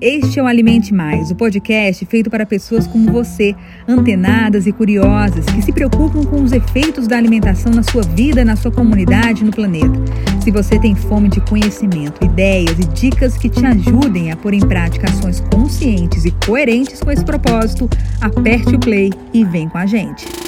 Este é o Alimente Mais, o podcast feito para pessoas como você, antenadas e curiosas, que se preocupam com os efeitos da alimentação na sua vida, na sua comunidade e no planeta. Se você tem fome de conhecimento, ideias e dicas que te ajudem a pôr em prática ações conscientes e coerentes com esse propósito, aperte o play e vem com a gente.